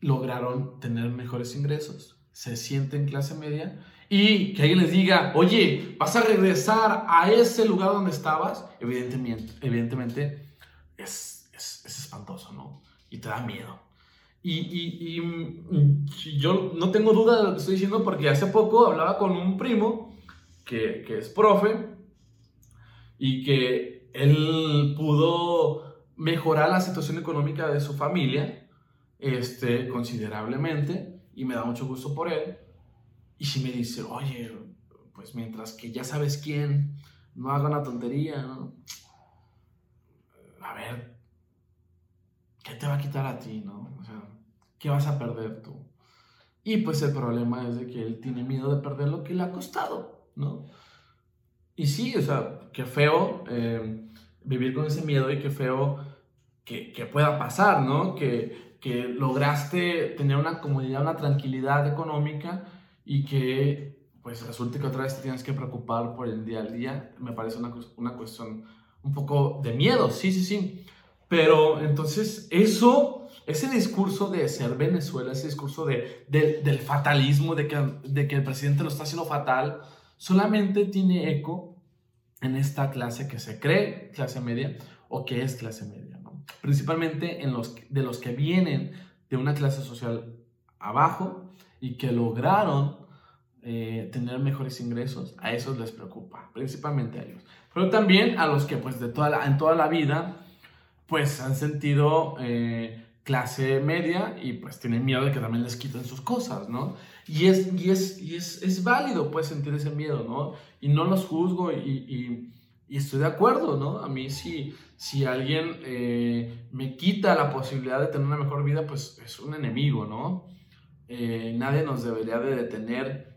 lograron tener mejores ingresos, se sienten clase media y que alguien les diga, oye, vas a regresar a ese lugar donde estabas, evidentemente, evidentemente es, es, espantoso, ¿no? Y te da miedo. Y, y, yo no tengo duda de lo que estoy diciendo porque hace poco hablaba con un primo que, que es profe y que él pudo mejorar la situación económica de su familia este, considerablemente y me da mucho gusto por él y si me dice, oye, pues mientras que ya sabes quién, no haga una tontería, ¿no? A ver, ¿qué te va a quitar a ti, no? O sea, ¿qué vas a perder tú? Y pues el problema es de que él tiene miedo de perder lo que le ha costado, ¿no? Y sí, o sea, qué feo eh, vivir con ese miedo y qué feo que, que pueda pasar, ¿no? Que, que lograste tener una comodidad, una tranquilidad económica y que pues resulta que otra vez te tienes que preocupar por el día al día, me parece una, una cuestión un poco de miedo, sí, sí, sí. Pero entonces eso, ese discurso de ser Venezuela, ese discurso de, del fatalismo, de que, de que el presidente lo está haciendo fatal, solamente tiene eco en esta clase que se cree clase media o que es clase media, ¿no? principalmente en los, de los que vienen de una clase social abajo y que lograron eh, tener mejores ingresos, a esos les preocupa, principalmente a ellos. Pero también a los que pues de toda en toda la vida pues han sentido eh, clase media y pues tienen miedo de que también les quiten sus cosas, ¿no? Y es, y es, y es, es válido pues sentir ese miedo, ¿no? Y no los juzgo y, y, y estoy de acuerdo, ¿no? A mí si, si alguien eh, me quita la posibilidad de tener una mejor vida, pues es un enemigo, ¿no? Eh, nadie nos debería de detener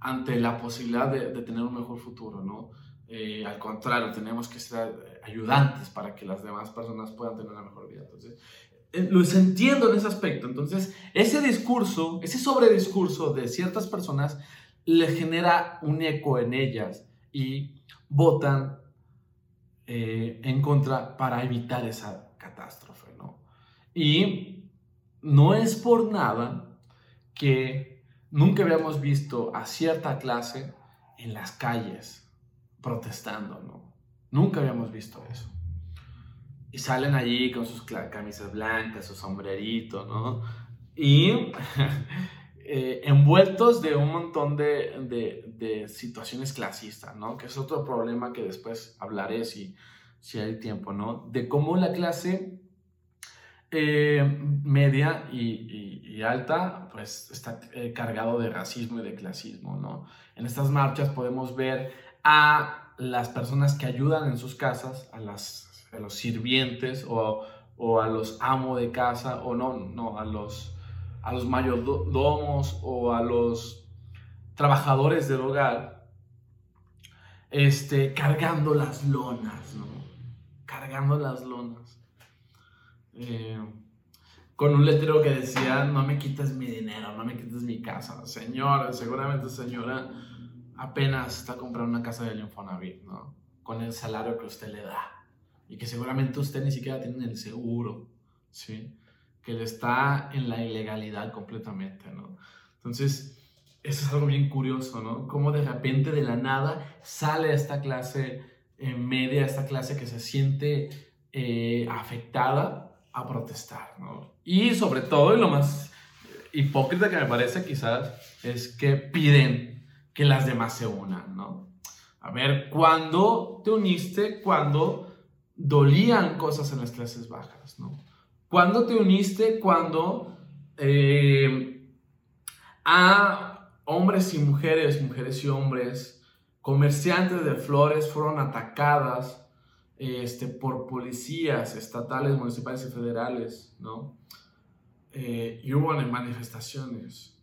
ante la posibilidad de, tener un mejor futuro, ¿no? Eh, al contrario, tenemos que ser ayudantes para que las demás personas puedan tener una mejor vida. Entonces, eh, lo entiendo en ese aspecto. Entonces, ese discurso, ese sobrediscurso de ciertas personas le genera un eco en ellas y votan en contra para evitar esa catástrofe, ¿no? Y no es por nada que nunca habíamos visto a cierta clase en las calles protestando, ¿no? Nunca habíamos visto eso. Y salen allí con sus camisas blancas, su sombrerito, ¿no? Y eh, envueltos de un montón de, situaciones clasistas, ¿no? Que es otro problema que después hablaré si, si hay tiempo, ¿no? De cómo la clase eh, media y, alta, pues está eh, cargado de racismo y de clasismo, ¿no? En estas marchas podemos ver a las personas que ayudan en sus casas, a, los sirvientes o, a los amos de casa, o no, no, a los, a los mayordomos o a los trabajadores del hogar, este, cargando las lonas, ¿no? Cargando las lonas. Eh, con un letrero que decía, no me quites mi dinero, no me quites mi casa. Señora, seguramente señora apenas está comprando una casa de Infonavit, ¿no? Con el salario que usted le da. Y que seguramente usted ni siquiera tiene el seguro, ¿sí? Que le está en la ilegalidad completamente, ¿no? Entonces, eso es algo bien curioso, ¿no? Cómo de repente, de la nada, sale esta clase en media, esta clase que se siente eh, afectada a protestar, ¿no? Y sobre todo, y lo más hipócrita que me parece quizás, es que piden que las demás se unan, ¿no? A ver, ¿cuándo te uniste? Cuando dolían cosas en las clases bajas, ¿no? ¿Cuándo te uniste? Cuando eh, a hombres y mujeres, mujeres y hombres, comerciantes de flores fueron atacadas este, por policías estatales, municipales y federales, ¿no? Eh, y hubo manifestaciones.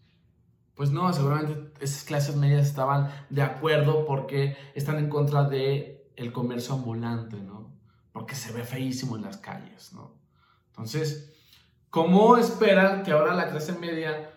Pues no, seguramente esas clases medias estaban de acuerdo porque están en contra de el comercio ambulante, ¿no? Porque se ve feísimo en las calles, ¿no? Entonces, ¿cómo esperan que ahora la clase media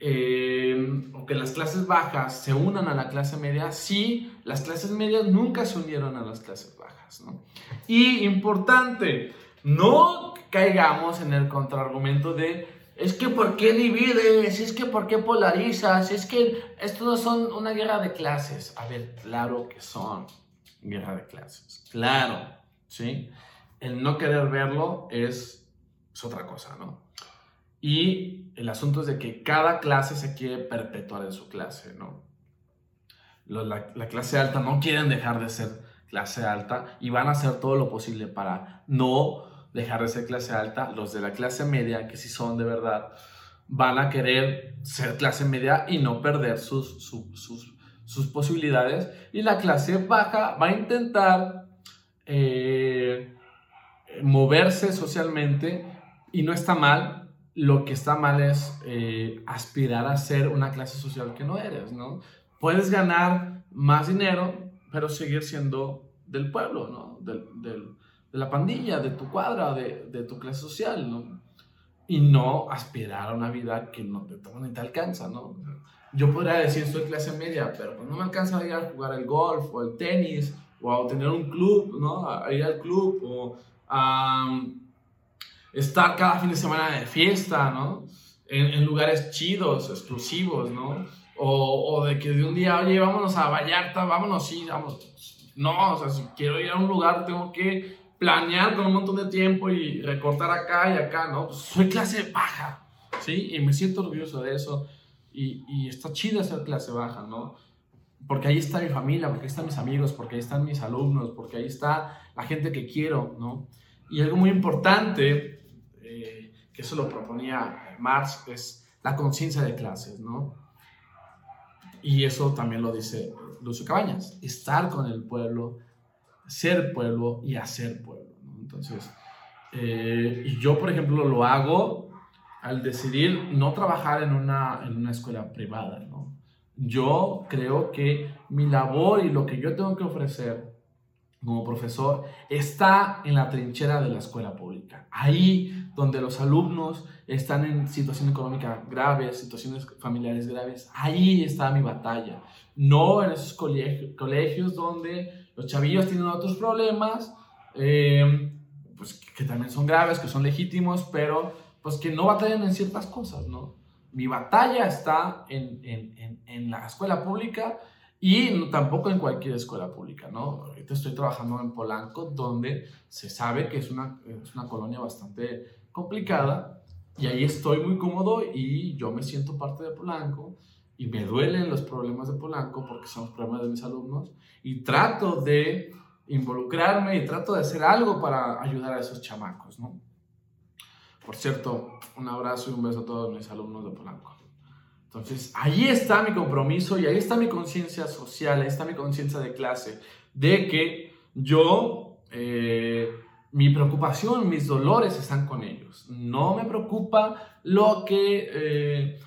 eh, o que las clases bajas se unan a la clase media si las clases medias nunca se unieron a las clases bajas, ¿no? Y importante, no caigamos en el contraargumento de es que ¿por qué divides? Es que ¿por qué polarizas? Es que esto no son una guerra de clases. A ver, claro que son guerra de clases. Claro, ¿sí? El no querer verlo es, es otra cosa, ¿no? Y el asunto es de que cada clase se quiere perpetuar en su clase, ¿no? La, la, clase alta no quieren dejar de ser clase alta y van a hacer todo lo posible para no dejar de ser clase alta. Los de la clase media, que si son de verdad, van a querer ser clase media y no perder sus, posibilidades. Y la clase baja va a intentar eh, moverse socialmente y no está mal. Lo que está mal es eh, aspirar a ser una clase social que no eres, ¿no? Puedes ganar más dinero, pero seguir siendo del pueblo, ¿no? del, de la pandilla, de tu cuadra, de, de tu clase social, ¿no? Y no aspirar a una vida que no te, ni te alcanza, ¿no? Yo podría decir, soy clase media, pero pues no me alcanza a ir a jugar el golf o el tenis o a tener un club, ¿no? A ir al club o a estar cada fin de semana de fiesta, ¿no? En, en lugares chidos, exclusivos, ¿no? O, o, de que de un día, oye, vámonos a Vallarta, vámonos, sí, vamos. No, o sea, si quiero ir a un lugar, tengo que planear con un montón de tiempo y recortar acá y acá, ¿no? Pues soy clase baja, ¿sí? Y me siento orgulloso de eso. Y, y está chido ser clase baja, ¿no? Porque ahí está mi familia, porque ahí están mis amigos, porque ahí están mis alumnos, porque ahí está la gente que quiero, ¿no? Y algo muy importante, que eso lo proponía Marx, es la conciencia de clases, ¿no? Y eso también lo dice Lucio Cabañas, estar con el pueblo, ser pueblo y hacer pueblo. Entonces, eh, y yo, por ejemplo, lo hago al decidir no trabajar en una, en una escuela privada. ¿no? Yo creo que mi labor y lo que yo tengo que ofrecer como profesor está en la trinchera de la escuela pública. Ahí donde los alumnos están en situación económica grave, situaciones familiares graves, ahí está mi batalla. No en esos colegios, colegios donde los chavillos tienen otros problemas, eh, pues que también son graves, que son legítimos, pero pues que no batallan en ciertas cosas, ¿no? Mi batalla está en, en, en, la escuela pública y tampoco en cualquier escuela pública, ¿no? Ahorita estoy trabajando en Polanco, donde se sabe que es una, es una colonia bastante complicada y ahí estoy muy cómodo y yo me siento parte de Polanco y me duelen los problemas de Polanco porque son los problemas de mis alumnos y trato de involucrarme y trato de hacer algo para ayudar a esos chamacos, ¿no? Por cierto, un abrazo y un beso a todos mis alumnos de Polanco. Entonces, ahí está mi compromiso y ahí está mi conciencia social, ahí está mi conciencia de clase, de que yo, eh, mi preocupación, mis dolores están con ellos. No me preocupa lo que... Eh,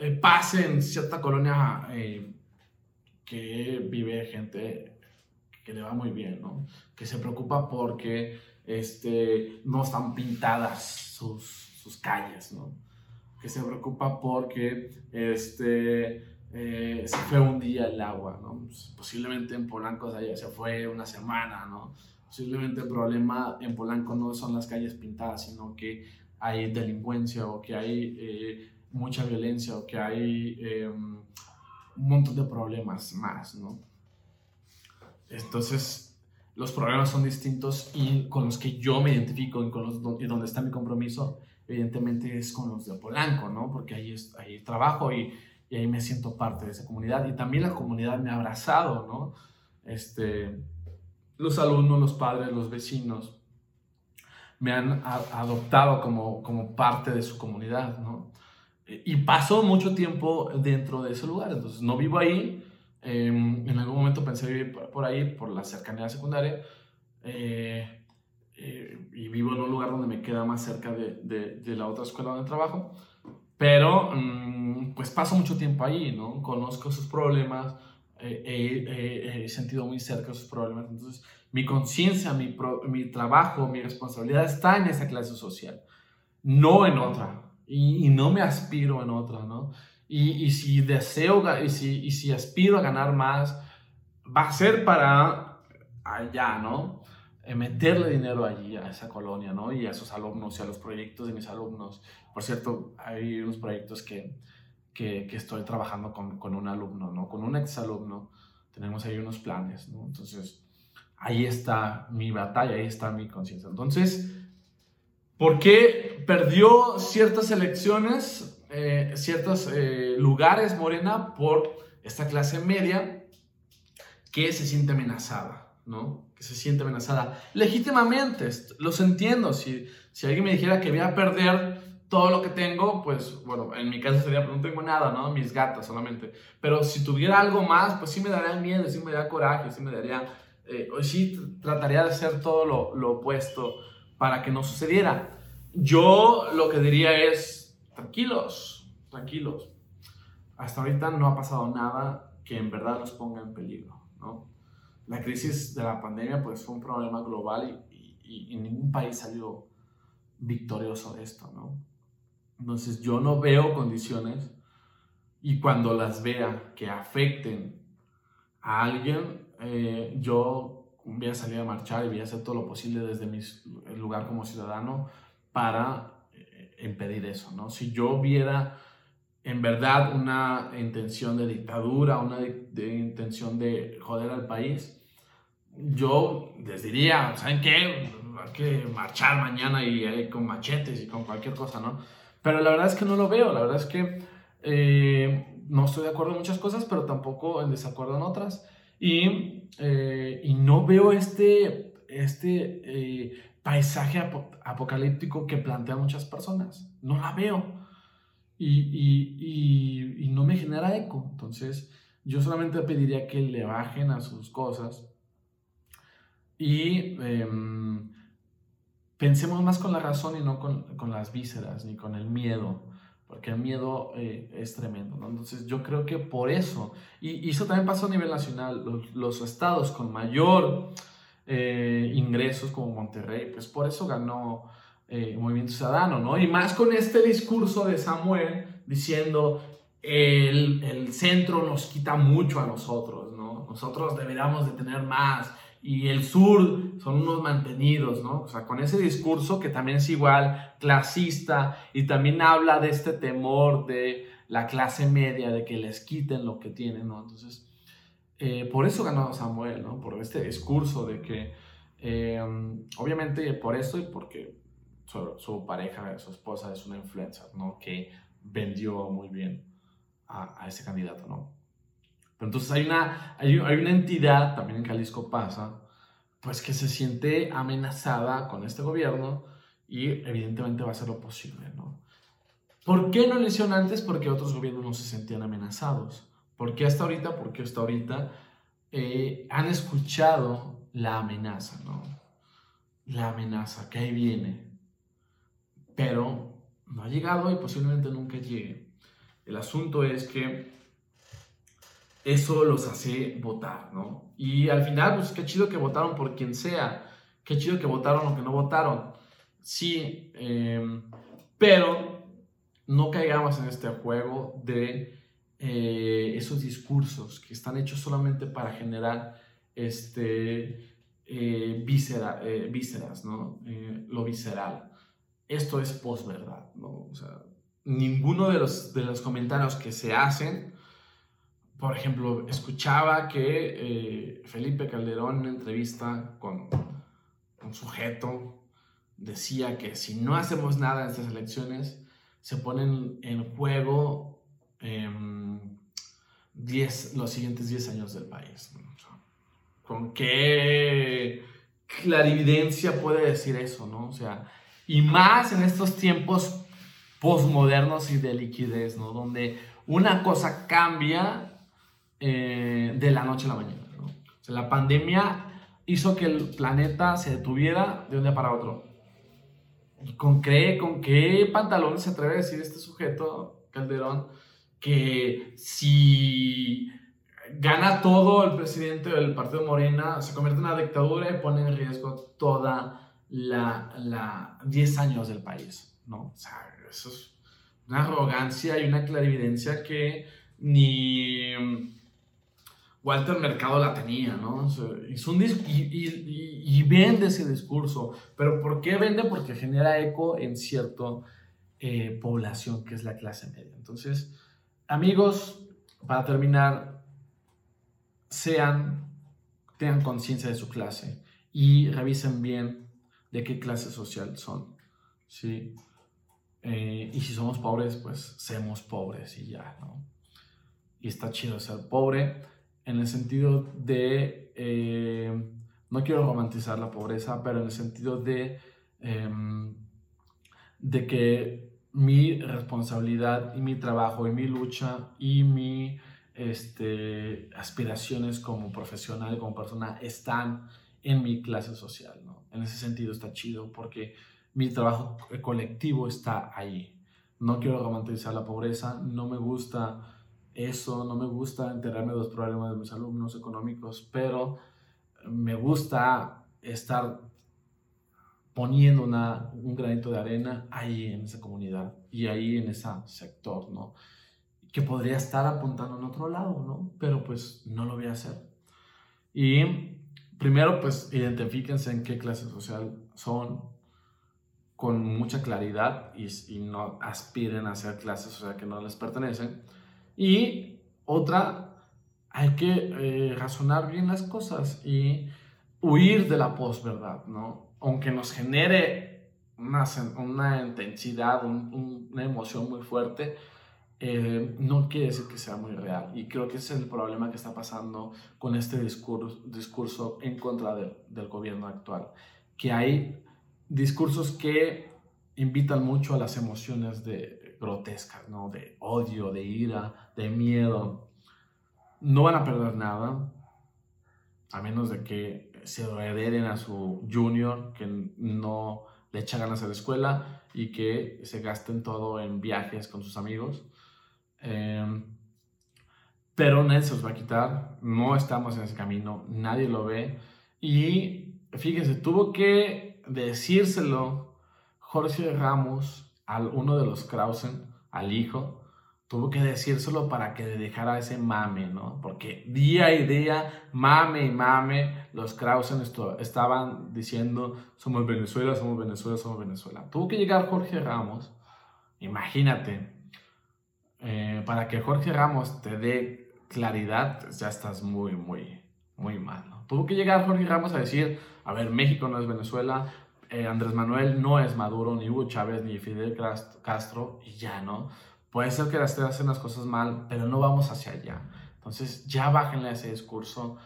eh, pase en cierta colonia eh, que vive gente que le va muy bien, ¿no? Que se preocupa porque este, no están pintadas sus, sus calles, ¿no? Que se preocupa porque este, eh, se fue un día el agua, ¿no? Pues, posiblemente en Polanco se fue una semana, ¿no? Posiblemente el problema en Polanco no son las calles pintadas, sino que hay delincuencia o que hay mucha violencia o que hay em, un montón de problemas más, ¿no? Entonces, los problemas son distintos y con los que yo me identifico y, con los, y donde está mi compromiso, evidentemente es con los de Polanco, ¿no? Porque ahí, es, ahí trabajo y, y, ahí me siento parte de esa comunidad y también la comunidad me ha abrazado, ¿no? Este, los alumnos, los padres, los vecinos me han adoptado como, como parte de su comunidad, ¿no? y paso mucho tiempo dentro de ese lugar, entonces no vivo ahí. Em, en algún momento pensé vivir por, ahí, por la cercanía secundaria, eh, eh, y vivo en un lugar donde me queda más cerca de, de, la otra escuela donde trabajo, pero mm, pues paso mucho tiempo ahí, ¿no? Conozco sus problemas, he sentido muy cerca sus problemas, entonces mi conciencia, mi, mi trabajo, mi responsabilidad está en esa clase social, no en otra y, no me aspiro en otra, ¿no? Y, y si deseo, y si, y si aspiro a ganar más, va a ser para allá, ¿no? Eh, meterle dinero allí, a esa colonia, ¿no? Y a esos alumnos y a los proyectos de mis alumnos. Por cierto, hay unos proyectos que, que, que estoy trabajando con, con, un alumno, ¿no? Con un exalumno. Tenemos ahí unos planes, ¿no? Entonces, ahí está mi batalla, ahí está mi conciencia. Entonces, ¿Por qué perdió ciertas elecciones, eh, ciertos eh, lugares Morena por esta clase media que se siente amenazada, ¿no? Que se siente amenazada legítimamente, los entiendo. Si, si alguien me dijera que voy a perder todo lo que tengo, pues bueno, en mi caso sería, pues no tengo nada, ¿no? Mis gatas solamente. Pero si tuviera algo más, pues sí me daría miedo, sí me daría coraje, sí me daría, eh, sí trataría de hacer todo lo, lo opuesto para que no sucediera. Yo lo que diría es, tranquilos, tranquilos. Hasta ahorita no ha pasado nada que en verdad los ponga en peligro, ¿no? La crisis de la pandemia pues fue un problema global y, y, y ningún país salió victorioso de esto, ¿no? Entonces yo no veo condiciones y cuando las vea que afecten a alguien, eh, yo voy a salir a marchar y voy a hacer todo lo posible desde mi lugar como ciudadano para eh, impedir eso, ¿no? Si yo viera en verdad una intención de dictadura, una de, intención de joder al país, yo les diría, ¿saben qué? Hay que marchar mañana y eh, con machetes y con cualquier cosa, ¿no? Pero la verdad es que no lo veo, la verdad es que eh, no estoy de acuerdo en muchas cosas, pero tampoco en desacuerdo en otras. Y, eh, y no veo este, este paisaje apocalíptico que plantean muchas personas. No la veo. Y, y, y, no me genera eco. Entonces, yo solamente pediría que le bajen a sus cosas y em, pensemos más con la razón y no con, con las vísceras ni con el miedo porque el miedo eh, es tremendo. Entonces yo creo que por eso, y, eso también pasó a nivel nacional, los, estados con mayor eh, ingresos como Monterrey, pues por eso ganó eh, Movimiento Ciudadano, ¿no? Y más con este discurso de Samuel diciendo, el, el centro nos quita mucho a nosotros, ¿no? Nosotros deberíamos de tener más, y el sur son unos mantenidos, ¿no? O sea, con ese discurso que también es igual clasista y también habla de este temor de la clase media, de que les quiten lo que tienen, ¿no? Entonces, eh, por eso ganó Samuel, ¿no? Por este discurso de que, eh, obviamente por eso y porque su, pareja, su esposa es una influencer, ¿no? Que vendió muy bien a, a ese candidato, ¿no? Entonces hay una, hay, hay una entidad, también en Jalisco pasa, pues que se siente amenazada con este gobierno y evidentemente va a hacer lo posible, ¿no? ¿Por qué no lo hicieron antes? Porque otros gobiernos no se sentían amenazados. ¿Por qué hasta ahorita? Porque hasta ahorita eh, han escuchado la amenaza, ¿no? La amenaza que ahí viene. Pero no ha llegado y posiblemente nunca llegue. El asunto es que eso los hace votar, ¿no? Y al final, pues qué chido que votaron por quien sea, qué chido que votaron o que no votaron. Sí, em, pero no caigamos en este juego de eh, esos discursos que están hechos solamente para generar este, eh, eh, vísceras, ¿no? lo visceral. Esto es posverdad, ¿no? O sea, ninguno de los, de los comentarios que se hacen por ejemplo, escuchaba que eh, Felipe Calderón en una entrevista con un sujeto decía que si no hacemos nada en estas elecciones, se ponen en juego em, los siguientes 10 años del país. ¿Con qué clarividencia puede decir eso? ¿no? O sea, y más en estos tiempos postmodernos y de liquidez, ¿no? Donde una cosa cambia eh, de la noche a la mañana, la pandemia hizo que el planeta se detuviera de un día para otro. ¿Y con qué, con qué pantalón se atreve a decir este sujeto, Calderón, que si gana todo el presidente del partido Morena, se convierte en una dictadura y pone en riesgo toda la, la 10 años del país, ¿no? O sea, eso es una arrogancia y una clarividencia que ni Walter Mercado la tenía, ¿no? un y, y, vende ese discurso, pero ¿por qué vende? Porque genera eco en cierta eh, población que es la clase media. Entonces, amigos, para terminar, sean, tengan conciencia de su clase y revisen bien de qué clase social son, ¿sí? Eh, y si somos pobres, pues seamos pobres y ya, ¿no? Y está chido ser pobre en el sentido de, eh, no quiero romantizar la pobreza, pero en el sentido de, em, de que mi responsabilidad y mi trabajo y mi lucha y mi este, aspiraciones como profesional, como persona, están en mi clase social, ¿no? En ese sentido está chido porque mi trabajo colectivo está ahí. No quiero romantizar la pobreza, no me gusta eso, no me gusta enterarme de los problemas de mis alumnos económicos, pero me gusta estar poniendo una, un granito de arena ahí en esa comunidad y ahí en ese sector, ¿no? que podría estar apuntando en otro lado, ¿no? Pero pues no lo voy a hacer. Y primero pues identifíquense en qué clase social son con mucha claridad y, no aspiren a ser clases social que no les pertenecen. Y otra, hay que eh, razonar bien las cosas y huir de la posverdad, ¿no? Aunque nos genere una, una intensidad, una emoción muy fuerte, eh, no quiere decir que sea muy real. Y creo que ese es el problema que está pasando con este discurso, discurso en contra del, del gobierno actual. Que hay discursos que invitan mucho a las emociones de, grotescas, ¿no? De odio, de ira, de miedo. No van a perder nada, a menos de que se hereden a su junior, que no le echa ganas a la escuela y que se gasten todo en viajes con sus amigos. Em, pero nadie se los va a quitar, no estamos en ese camino, nadie lo ve. Y fíjense, tuvo que decírselo Jorge Ramos a uno de los Krausen, al hijo, tuvo que decírselo para que le dejara ese mame, ¿no? Porque día y día, mame y mame, los Krausen estaban diciendo, somos Venezuela, somos Venezuela, somos Venezuela. Tuvo que llegar Jorge Ramos, imagínate, eh, para que Jorge Ramos te dé claridad, ya estás muy, muy, muy mal. ¿no? Tuvo que llegar Jorge Ramos a decir, a ver, México no es Venezuela, eh, Andrés Manuel no es Maduro, ni Hugo Chávez, ni Fidel Castro, y ya, ¿no? Puede ser que las hacen las cosas mal, pero no vamos hacia allá. Entonces, ya bájenle a ese discurso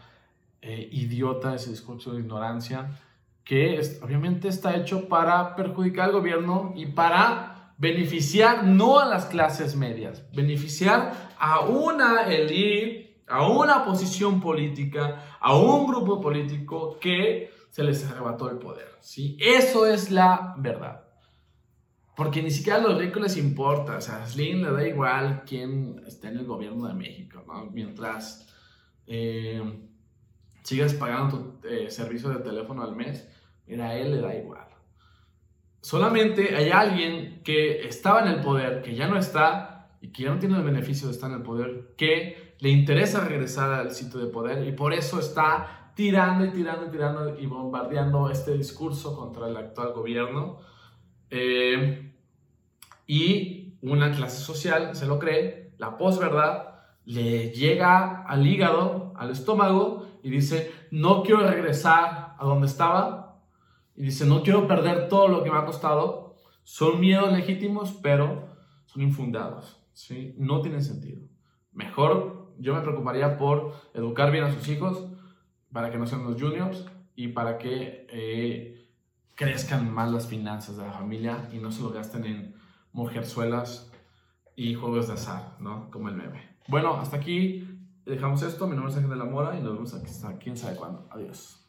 eh, idiota, ese discurso de ignorancia, que obviamente está hecho para perjudicar al gobierno y para beneficiar no a las clases medias, beneficiar a una elite, a una posición política, a un grupo político que se les arrebató el poder. ¿sí? Eso es la verdad. Porque ni siquiera a los ricos les importa. O sea, a Slim le da igual quién está en el gobierno de México. Mientras eh, sigas pagando tu eh, servicio de teléfono al mes, mira, a él le da igual. Solamente hay alguien que estaba en el poder, que ya no está y que ya no tiene el beneficio de estar en el poder, que le interesa regresar al sitio de poder y por eso está tirando y tirando y tirando y bombardeando este discurso contra el actual gobierno. Eh, y una clase social se lo cree, la posverdad le llega al hígado, al estómago y dice, no quiero regresar a donde estaba, y dice, no quiero perder todo lo que me ha costado. Son miedos legítimos, pero son infundados. ¿sí? No tienen sentido. Mejor yo me preocuparía por educar bien a sus hijos para que no sean los juniors y para que eh, crezcan más las finanzas de la familia y no se lo gasten en mujerzuelas y juegos de azar, ¿no? Como el meme. Bueno, hasta aquí dejamos esto. Mi nombre es Ángel de la Mora y nos vemos aquí, quién sabe cuándo. Adiós.